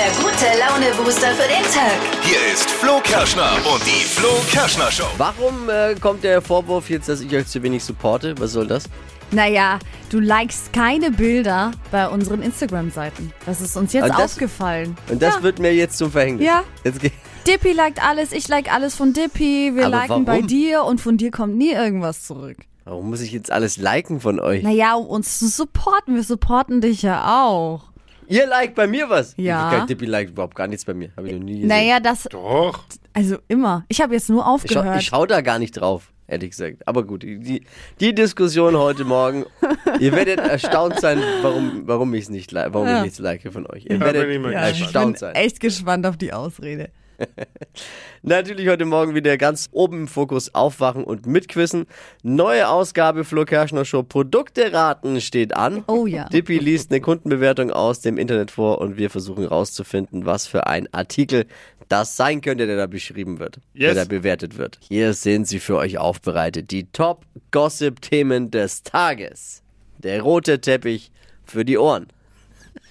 der gute Laune-Booster für den Tag. Hier ist Flo Kerschner und die Flo Kerschner Show. Warum äh, kommt der Vorwurf jetzt, dass ich euch zu wenig supporte? Was soll das? Naja, du likest keine Bilder bei unseren Instagram-Seiten. Das ist uns jetzt Und das- aufgefallen. Und das ja. wird mir jetzt zum Verhängnis. Ja. Jetzt ge- Dippy liked alles, ich like alles von Dippy, wir Aber liken bei warum? dir und von dir kommt nie irgendwas zurück. Warum muss ich jetzt alles liken von euch? Naja, um uns zu supporten, wir supporten dich ja auch. Ihr liked bei mir was? Ja. Kein Dippi liked überhaupt gar nichts bei mir. Habe ich noch nie gesehen. Naja, das, Doch. also immer. Ich habe jetzt nur aufgehört. ich schau da gar nicht drauf, ehrlich gesagt. Aber gut, die, die Diskussion heute Morgen. ihr werdet erstaunt sein, warum, warum ich es nicht, warum Ja. ich nichts like von euch. Ihr Ja, werdet bin ich mal ja, ich erstaunt bin sein. echt gespannt auf die Ausrede. Natürlich heute Morgen wieder ganz oben im Fokus aufwachen und mitquissen. Neue Ausgabe Flo Kerschner Show Produkte raten steht an. Oh ja. Dippy liest eine Kundenbewertung aus dem Internet vor und wir versuchen rauszufinden, was für ein Artikel das sein könnte, der da beschrieben wird, Yes. der da bewertet wird. Hier sind sie für euch aufbereitet. Die Top Gossip Themen des Tages. Der rote Teppich für die Ohren.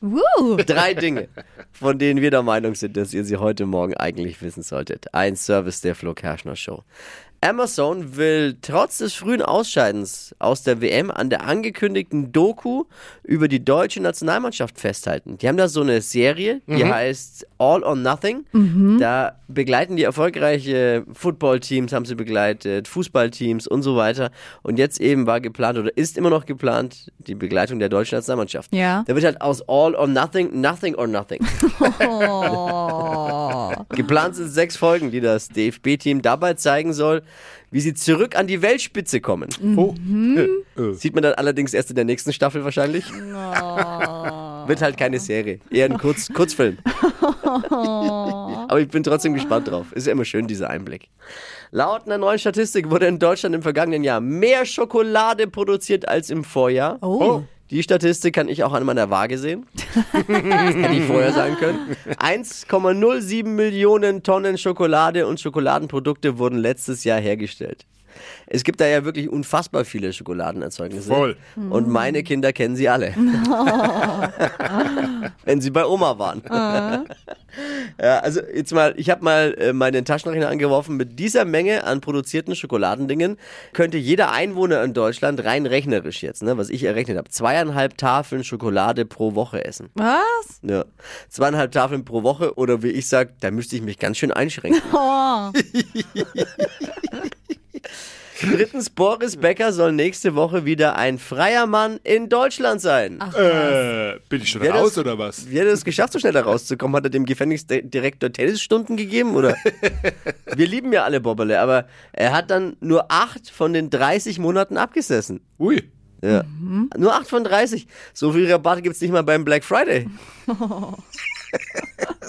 Woo. Drei Dinge, von denen wir der Meinung sind, dass ihr sie heute Morgen eigentlich wissen solltet. Ein Service der Flo Kerschner Show. Amazon will trotz des frühen Ausscheidens aus der WM an der angekündigten Doku über die deutsche Nationalmannschaft festhalten. Die haben da so eine Serie, die heißt All or Nothing. Da begleiten die erfolgreiche Footballteams, haben sie begleitet, Fußballteams und so weiter. Und jetzt eben war geplant oder ist immer noch geplant die Begleitung der deutschen Nationalmannschaft. Ja. Da wird halt aus All or Nothing, Nothing or Nothing. Oh. Geplant sind sechs Folgen, die das DFB-Team dabei zeigen soll, wie sie zurück an die Weltspitze kommen. Oh. Sieht man dann allerdings erst in der nächsten Staffel wahrscheinlich. Wird halt keine Serie, eher ein Kurz Kurzfilm. Aber ich bin trotzdem gespannt drauf. Ist ja immer schön, dieser Einblick. Laut einer neuen Statistik wurde in Deutschland im vergangenen Jahr mehr Schokolade produziert als im Vorjahr. Oh. Die Statistik kann ich auch an meiner Waage sehen. Das hätte ich vorher sagen können. 1,07 Millionen Tonnen Schokolade und Schokoladenprodukte wurden letztes Jahr hergestellt. Es gibt da ja wirklich unfassbar viele Schokoladenerzeugnisse. Voll. Und meine Kinder kennen sie alle. Wenn sie bei Oma waren. Ja, also jetzt mal, ich habe mal äh, meinen Taschenrechner angeworfen. Mit dieser Menge an produzierten Schokoladendingen könnte jeder Einwohner in Deutschland rein rechnerisch jetzt, ne, was ich errechnet habe, zweieinhalb Tafeln Schokolade pro Woche essen. Was? Ja. Zweieinhalb Tafeln pro Woche oder wie ich sage, da müsste ich mich ganz schön einschränken. Oh. Drittens, Boris Becker soll nächste Woche wieder ein freier Mann in Deutschland sein. Äh, bin ich schon Wer raus das- oder was? Wie hat er es geschafft, so schnell da rauszukommen? Hat er dem Gefängnisdirektor Tennisstunden gegeben? Oder? Wir lieben ja alle Bobberle, aber er hat dann nur acht von den 30 Monaten abgesessen. Ui. Ja. Nur acht von 30. So viel Rabatt gibt es nicht mal beim Black Friday.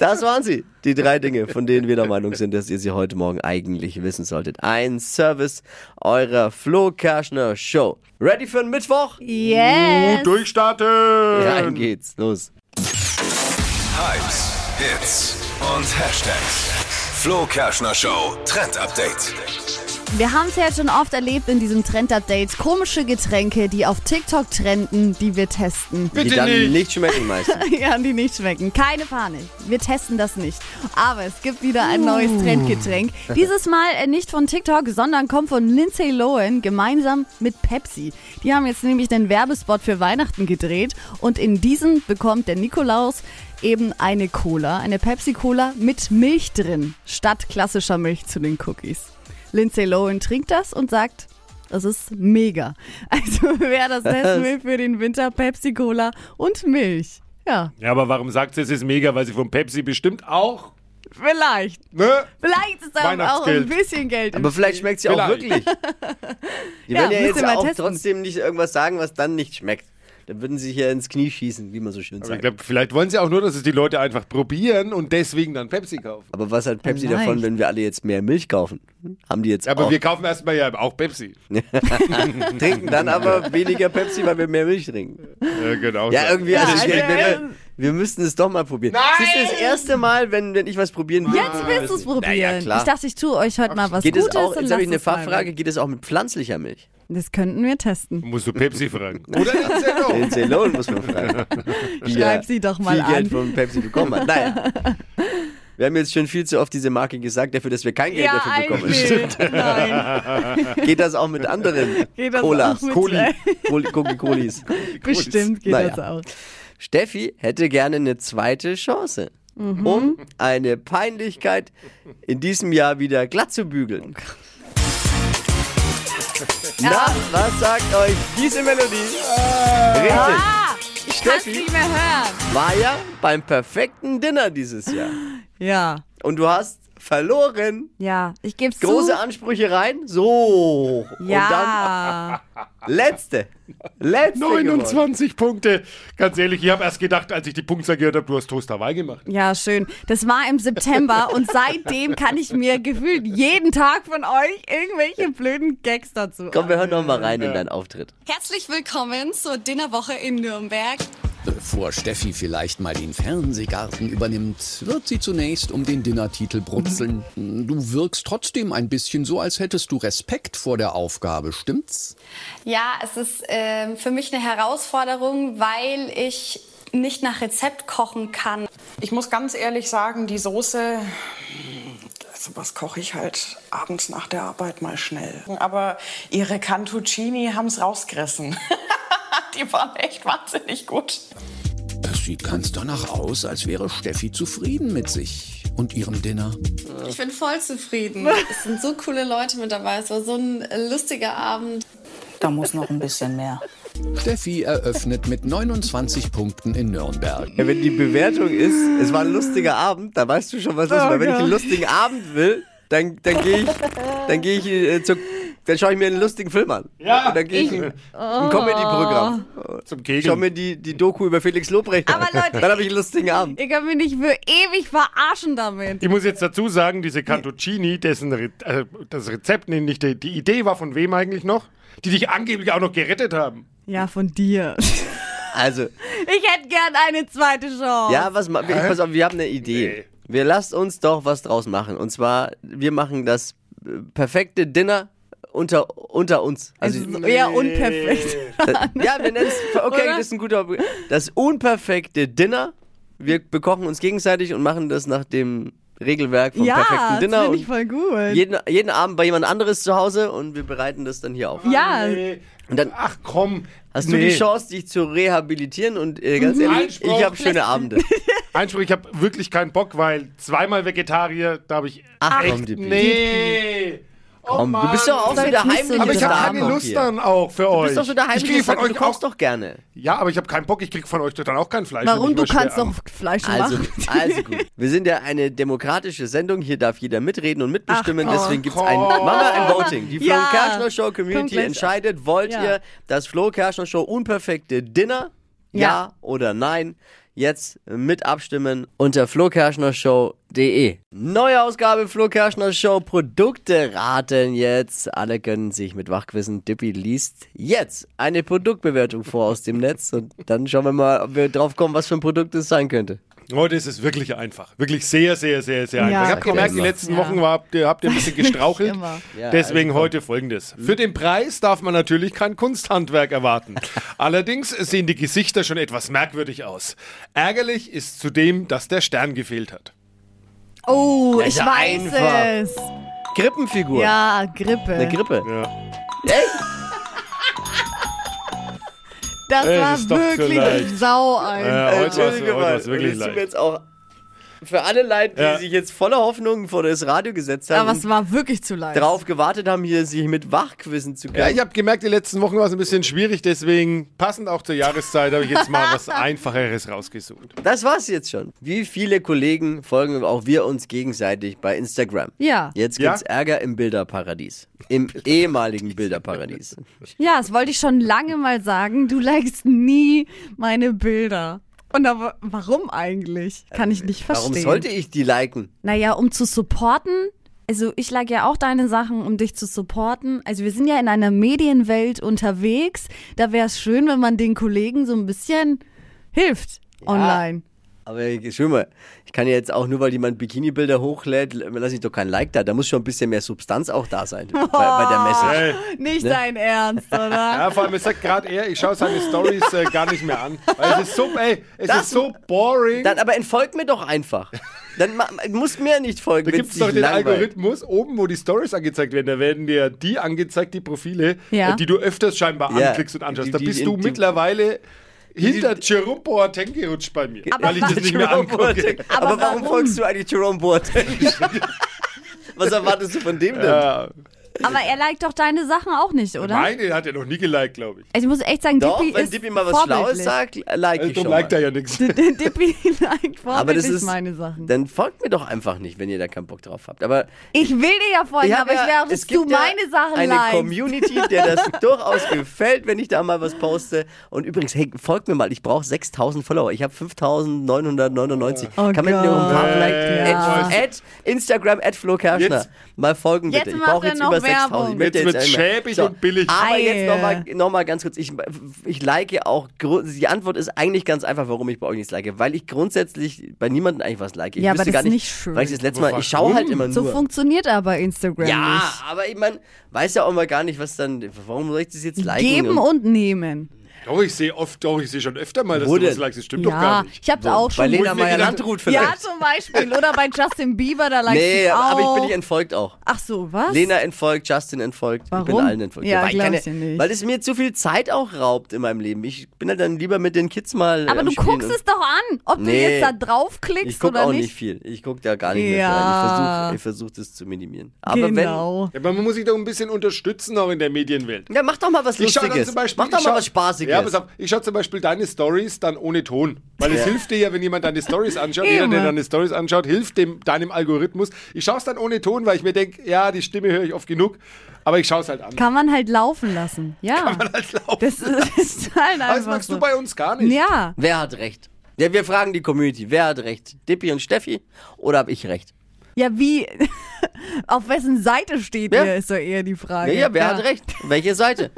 Das waren sie, die drei Dinge, von denen wir der Meinung sind, dass ihr sie heute Morgen eigentlich wissen solltet. Ein Service eurer Flo Kerschner Show. Ready für den Mittwoch? Yes. Gut durchstarten. Rein geht's, los. Hypes, Hits und Hashtags. Flo Kerschner Show Trend Update. Wir haben es ja schon oft erlebt in diesem Trend-Update. Komische Getränke, die auf TikTok trenden, die wir testen. Die Bitte dann nicht. nicht schmecken meistens. ja, die nicht schmecken. Keine Panik. Wir testen das nicht. Aber es gibt wieder ein neues Trendgetränk. Dieses Mal äh, nicht von TikTok, sondern kommt von Lindsay Lohan gemeinsam mit Pepsi. Die haben jetzt nämlich den Werbespot für Weihnachten gedreht und in diesem bekommt der Nikolaus eben eine Cola, eine Pepsi-Cola mit Milch drin, statt klassischer Milch zu den Cookies. Lindsay Lohan trinkt das und sagt, das ist mega. Also wer das testen will für den Winter, Pepsi Cola und Milch. Ja, Ja, aber warum sagt sie, es ist mega? Weil sie von Pepsi bestimmt auch, vielleicht. ne? Vielleicht ist da auch ein bisschen Geld Aber vielleicht schmeckt sie auch wirklich. Die Ja, werden ja jetzt auch testen. trotzdem nicht irgendwas sagen, was dann nicht schmeckt. Dann würden sie sich ja ins Knie schießen, wie man so schön Aber ich sagt. glaube, vielleicht wollen sie auch nur, dass es die Leute einfach probieren und deswegen dann Pepsi kaufen. Aber was hat Pepsi Vielleicht. davon, wenn wir alle jetzt mehr Milch kaufen? Haben die jetzt Aber auch, wir kaufen erstmal ja auch Pepsi. trinken dann aber weniger Pepsi, weil wir mehr Milch trinken. Ja, genau. Ja, irgendwie, Ja, also, also, wir, wir, wir müssten es doch mal probieren. Nein! Das ist das erste Mal, wenn, wenn ich was probieren will. Jetzt willst du es probieren. Naja, klar. ich dachte, ich tue euch heute mal was Geht es Gutes. auch, und jetzt habe ich eine es mal Fachfrage, geht es auch mit pflanzlicher Milch? Das könnten wir testen. Musst du Pepsi fragen. Oder Lindsay Lohan. Lindsay Lohan muss man fragen. Die Schreib sie doch mal viel an. Geld von Pepsi bekommen hat. Naja. Wir haben jetzt schon viel zu oft diese Marke gesagt, dafür, dass wir kein Geld Ja, dafür bekommen. eigentlich. Nein. Geht das auch mit anderen Geht das Colas? auch mit- Coli, Coli, Coca-Colis. Bestimmt geht Naja. das auch. Steffi hätte gerne eine zweite Chance, Mhm. um eine Peinlichkeit in diesem Jahr wieder glatt zu bügeln. Na, was sagt euch diese Melodie? Richtig. Ah, ich kann es Steffi? nicht mehr hören. War ja beim perfekten Dinner dieses Jahr. Ja, Und du hast verloren. ja, ich gebe zu. Große Ansprüche rein. So. ja, Und dann letzte. Letzte. gewonnen. 29 Punkte. Ganz ehrlich, ich habe erst gedacht, als ich die Punktzahl gehört habe, du hast Toast Hawaii gemacht. ja, schön. Das war im September und seitdem kann ich mir gefühlt jeden Tag von euch irgendwelche blöden Gags dazu. Komm, wir hören noch mal rein in deinen Auftritt. Herzlich willkommen zur Dinnerwoche in Nürnberg. Bevor Steffi vielleicht mal den Fernsehgarten übernimmt, wird sie zunächst um den Dinnertitel brutzeln. Du wirkst trotzdem ein bisschen so, als hättest du Respekt vor der Aufgabe, stimmt's? Ja, es ist ähm, für mich eine Herausforderung, weil ich nicht nach Rezept kochen kann. Ich muss ganz ehrlich sagen, die Soße, sowas koche ich halt abends nach der Arbeit mal schnell. Aber ihre Cantuccini haben es rausgerissen. die waren echt wahnsinnig gut. Es sieht ganz danach aus, als wäre Steffi zufrieden mit sich und ihrem Dinner. Ich bin voll zufrieden. Es sind so coole Leute mit dabei. Es war so ein lustiger Abend. Da muss noch ein bisschen mehr. Steffi eröffnet mit 29 Punkten in Nürnberg. Ja, wenn die Bewertung ist, es war ein lustiger Abend, dann weißt du schon, was los ist. Oh Weil wenn ich einen lustigen Abend will, dann, dann gehe ich, dann gehe ich äh, zur, dann schaue ich mir einen lustigen Film an. Ja. Und dann gehe ich ein, ein Comedy-Programm. Zum Schau Kegeln. mir die, die Doku über Felix Lobrecht an. Aber Leute- dann habe ich einen lustigen Abend. Ihr könnt mich nicht für ewig verarschen damit. Ich muss jetzt dazu sagen, diese Cantuccini, dessen Re äh, das Rezept, nee, nicht die, die Idee war von wem eigentlich noch? Die dich angeblich auch noch gerettet haben. Ja, von dir. Also, Ich hätte gern eine zweite Chance. ja, was ich, pass auf, wir haben eine Idee. Wir lasst uns doch was draus machen. Und zwar, wir machen das äh, perfekte Dinner unter, unter uns. Also, Also eher unperfekt. ja, wir nennen es, okay, Oder? das ist ein guter, das unperfekte Dinner. Wir bekochen uns gegenseitig und machen das nach dem Regelwerk vom Ja, perfekten das Dinner. finde ich voll gut. jeden, jeden Abend bei jemand anderes zu Hause und wir bereiten das dann hier auf. ja, Und dann Ach komm. hast du nee. die Chance, dich zu rehabilitieren und äh, ganz ehrlich, Einspruch. ich habe schöne Abende. Einspruch, ich habe wirklich keinen Bock, weil zweimal Vegetarier, da habe ich Ach, echt, komm, die nee. Komm, du bist doch auch so der heimliche Aber ich habe keine Lust hier. dann auch für Du euch. bist doch so der ich heimliche kriege von euch du kochst doch gerne. Ja, aber ich habe keinen Bock, ich kriege von euch dann auch kein Fleisch. warum? Du ich kannst doch Fleisch Also, machen. also gut. Wir sind ja eine demokratische Sendung. Hier darf jeder mitreden und mitbestimmen. Ach. Deswegen gibt es ein, machen wir ein Voting. Die Flo Ja. Kerschner Show Community gleich. entscheidet, wollt Ja. ihr das Flo Kerschner Show unperfekte Dinner? Ja, Ja. oder nein? Jetzt mit abstimmen unter flokerschnershow.de. Neue Ausgabe Flo Show. Produkte raten jetzt. Alle können sich mit Wachquissen. Dippy liest jetzt eine Produktbewertung vor aus dem Netz. Und dann schauen wir mal, ob wir drauf kommen, was für ein Produkt es sein könnte. Heute ist es wirklich einfach. Wirklich sehr, sehr, sehr, sehr einfach. Ja, ich habe gemerkt, die letzten Ja. Wochen war, habt, ihr, habt ihr ein bisschen gestrauchelt. Ja, Deswegen also heute folgendes. Für den Preis darf man natürlich kein Kunsthandwerk erwarten. Allerdings sehen die Gesichter schon etwas merkwürdig aus. Ärgerlich ist zudem, dass der Stern gefehlt hat. Oh, ich ja weiß einfach. es. Krippenfigur. Ja, Grippe. Eine Grippe. Ja. Das Es war wirklich leicht. sau ein. Ja, heute mal, war's wirklich das tut mir leicht. jetzt auch für alle leid, die Ja. sich jetzt voller Hoffnung vor das Radio gesetzt haben Aber es war wirklich zu leicht. drauf gewartet haben, hier sich mit Wachquissen zu können. Ja, ich habe gemerkt, die letzten Wochen war es ein bisschen schwierig, deswegen passend auch zur Jahreszeit habe ich jetzt mal was Einfacheres rausgesucht. das war's jetzt schon. Wie viele Kollegen folgen auch wir uns gegenseitig bei Instagram? Ja. Jetzt Ja? gibt's Ärger im Bilderparadies. Im ehemaligen Bilderparadies. Ja, das wollte ich schon lange mal sagen. Du likest nie meine Bilder. Und aber warum eigentlich? Kann ich nicht verstehen. Warum sollte ich die liken? Naja, um zu supporten. Also ich like ja auch deine Sachen, um dich zu supporten. Also wir sind ja in einer Medienwelt unterwegs. Da wäre es schön, wenn man den Kollegen so ein bisschen hilft online. Aber ich- schau mal, ich kann ja jetzt auch nur, weil jemand Bikini-Bilder hochlädt, lasse ich doch kein Like da. Da muss schon ein bisschen mehr Substanz auch da sein bei, bei der Message. Hey. Nicht Ne? dein Ernst, oder? Ja, vor allem, es sagt gerade er, ich schaue seine Stories äh, gar nicht mehr an. Weil es ist so, ey, es Das- ist so boring. Dann aber entfolgt mir doch einfach. Dann musst mir nicht folgen, Da gibt es doch den langweilt. Algorithmus oben, wo die Stories angezeigt werden. Da werden dir die angezeigt, die Profile, Ja. äh, die du öfters scheinbar Ja. anklickst und anschaust. Die- da die- bist die- du die- mittlerweile hinter Jerome Boateng gerutscht bei mir, Aber weil ich das nicht mehr angucke. Aber, Aber warum warum? folgst du eigentlich Jerome Boateng? Was erwartest du von dem denn? Ja, Aber er liked doch deine Sachen auch nicht, oder? meine hat er noch nie geliked, glaube ich. Ich muss echt sagen, Doch, Dippy wenn ist Dippy mal was Schlaues vorbildlich. sagt, like Also, ich darum schon liked mal. er ja nichts. Dippy liked vorbildlich Aber das ist, meine Sachen. dann folgt mir doch einfach nicht, wenn ihr da keinen Bock drauf habt. Aber Ich will dir ja folgen, aber ich will auch, dass du meine Sachen eine likest. Community, der das durchaus gefällt, wenn ich da mal was poste. Und übrigens, hey, folgt mir mal, ich brauche 6000 Follower. Ich habe 5999. Oh Kann man mir noch ein paar vielleicht ja. at, Instagram, at Flo Kerschner. Jetzt- mal folgen bitte. Jetzt ich brauche jetzt noch über 6000. Werbung. Möchte Jetzt nicht mehr. schäbig und billig. Aber Ei. jetzt nochmal noch mal ganz kurz. Ich, ich like auch, die Antwort ist eigentlich ganz einfach, warum ich bei euch nichts like. Weil ich grundsätzlich bei niemandem eigentlich was like. Ich Ja, aber das gar ist nicht, nicht schön. Weil ich das letzte Mal, ich schaue halt immer So nur. funktioniert aber Instagram Ja, nicht. aber ich meine, weiß ja auch mal gar nicht, was dann. Warum soll ich das jetzt liken? Geben und nehmen. Doch, ich sehe oft, doch, ich sehe schon öfter mal, dass du was likest. Das stimmt doch Ja, gar nicht. ich hab's auch bei schon. Lena ich mir gedacht- Meyer-Landrut vielleicht. Ja, zum Beispiel. Oder bei Justin Bieber, da likest nee, du auch. aber ich bin nicht entfolgt auch. Ach so, was? Lena entfolgt, Justin entfolgt. Ich bin Warum? allen entfolgt. Ja, weil, keine- ich dir nicht. weil es mir zu viel Zeit auch raubt in meinem Leben. Ich bin halt dann lieber mit den Kids mal. aber am du Spielen guckst es doch an, ob du Nee. jetzt da draufklickst Ich gucke oder auch nicht. nicht viel. Ich gucke da gar nicht mehr Ja. rein. Ich versuche ich versuch, das zu minimieren. Aber genau. Ja, aber man muss sich doch ein bisschen unterstützen, auch in der Medienwelt. wenn. Ja, mach doch mal was Ich schau dann Lustiges. zum Beispiel, mach doch mal was Spaßiges. Ja, pass auf, ich schaue zum Beispiel deine Stories dann ohne Ton. Weil es hilft dir ja, wenn jemand deine Stories anschaut, jeder, der deine Stories anschaut, hilft dem, deinem Algorithmus. Ich schaue es dann ohne Ton, weil ich mir denke, ja, die Stimme höre ich oft genug, aber ich schaue es halt an. Kann man halt laufen lassen. Ja. Kann man halt laufen das ist, das ist halt einfach das magst so. du bei uns gar nicht. Ja. Wer hat recht? Ja, wir fragen die Community. Wer hat recht? Dippi und Steffi? Oder habe ich recht? Ja, wie? Auf wessen Seite steht Ja. ihr, ist doch eher die Frage. Ja, ja, wer hat recht? Welche Seite?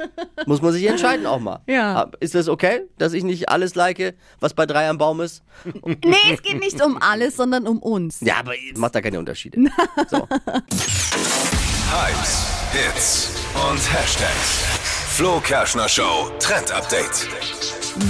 Muss man sich entscheiden auch mal. Ja. Ist das okay, dass ich nicht alles like, was bei drei am Baum ist? Nee, es geht nicht um alles, sondern um uns. Ja, aber macht da keine Unterschiede. So. Hypes, Hits und Hashtags. Flo Kerschner Show Trend Update.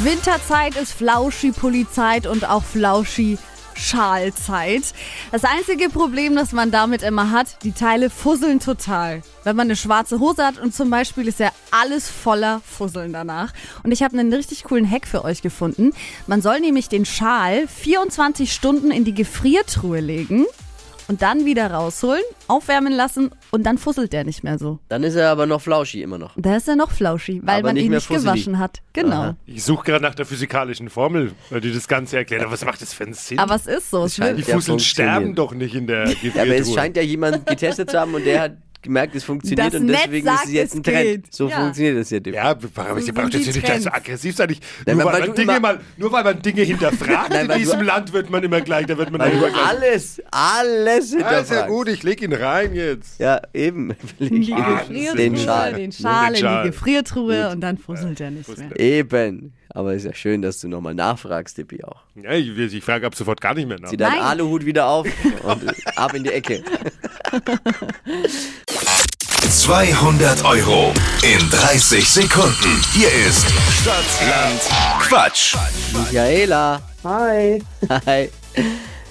Winterzeit ist Flauschi-Polizeit und auch Flauschi. Schalzeit. Das einzige Problem, das man damit immer hat, die Teile fusseln total. Wenn man eine schwarze Hose hat und zum Beispiel ist ja alles voller Fusseln danach. Und ich habe einen richtig coolen Hack für euch gefunden. Man soll nämlich den Schal 24 Stunden in die Gefriertruhe legen und dann wieder rausholen, aufwärmen lassen und dann fusselt der nicht mehr so. Dann ist er aber noch flauschi immer noch. Da ist er noch flauschi, weil Aber man nicht ihn nicht fusselig. gewaschen hat. Genau. Aha. Ich suche gerade nach der physikalischen Formel, weil die das Ganze erklärt. Aber was macht das für einen Sinn? Aber es ist so. Es scheint- die Fusseln sterben doch nicht in der Ja, aber es Gefriertruhe. scheint ja jemand getestet zu haben und der hat gemerkt, es funktioniert Das und Netz deswegen sagt, ist es jetzt es ein Trend. geht. So Ja. funktioniert das ja. Dippi. Ja, aber ich sind braucht jetzt nicht so aggressiv sein. Ich, Nein, nur, weil weil man Dinge mal, nur weil man Dinge hinterfragt Nein, in diesem Land, wird man immer gleich, da wird man Weil dann du immer gleich. alles, alles Ja, ist ja gut, ich leg ihn rein jetzt. Ja, eben. in die. Gefriertruhe, Den Schal. den Schal in die Gefriertruhe und dann fusselt er nicht mehr. Eben. Aber ist ja schön, dass du nochmal nachfragst, Dippi auch. Ja, ich, ich frage ab sofort gar nicht mehr nach. Zieh deinen. Aluhut wieder auf und ab in die Ecke. 200 Euro in 30 Sekunden. Hier ist Stadtland Quatsch. Michaela. Hi, Hi.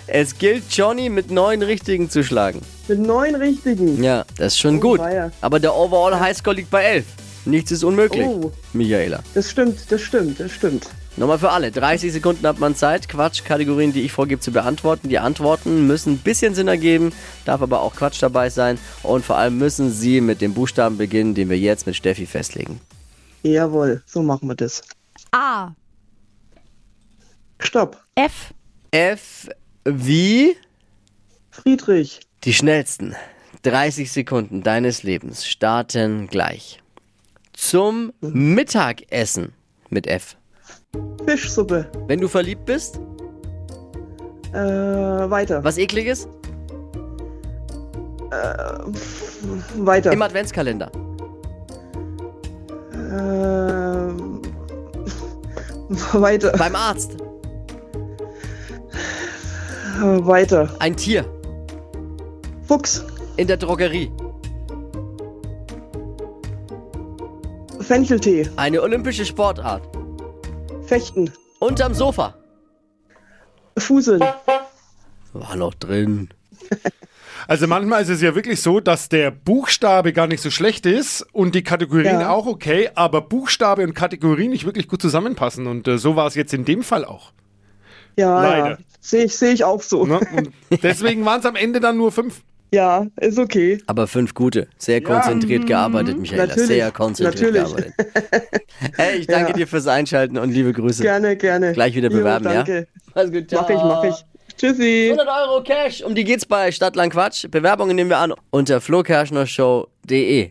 Es gilt, Johnny mit neun Richtigen zu schlagen. mit neun richtigen. Ja, das ist schon Oh, gut. weia. Aber der Overall Highscore liegt bei elf. Nichts ist unmöglich. Oh. Michaela. Das stimmt, das stimmt, das stimmt. Nochmal für alle. 30 Sekunden hat man Zeit, Quatschkategorien, die ich vorgebe, zu beantworten. Die Antworten müssen ein bisschen Sinn ergeben, darf aber auch Quatsch dabei sein. Und vor allem müssen sie mit dem Buchstaben beginnen, den wir jetzt mit Steffi festlegen. Jawohl, so machen wir das. A. Stopp. F. F wie Friedrich, die schnellsten 30 Sekunden deines Lebens starten gleich. Zum Mittagessen mit F. Fischsuppe. Wenn du verliebt bist, Äh, weiter. was ekliges? Weiter. Im Adventskalender. Ähm, weiter. Beim Arzt. Äh, weiter. Ein Tier. Fuchs. In der Drogerie. Fencheltee. Eine olympische Sportart. Fechten. Unterm Sofa. Fuseln. War noch drin. Also manchmal ist es ja wirklich so, dass der Buchstabe gar nicht so schlecht ist und die Kategorien Ja. auch okay, aber Buchstabe und Kategorie nicht wirklich gut zusammenpassen. Und äh, so war es jetzt in dem Fall auch. Ja, Leider. ja. Sehe ich, seh ich auch so. Ne? Und deswegen waren es am Ende dann nur fünf. Ja, ist okay. Aber fünf gute. Sehr konzentriert gearbeitet, Michaela. Natürlich, Sehr konzentriert natürlich. gearbeitet. Hey, ich danke Ja. dir fürs Einschalten und liebe Grüße. Gerne, gerne. Gleich wieder Jo, bewerben, ja? danke. Mach's gut, Mach ich, mach ich. Tschüssi. 100 Euro Cash, um die geht's bei Stadtland Quatsch. Bewerbungen nehmen wir an unter flokerschnershow.de.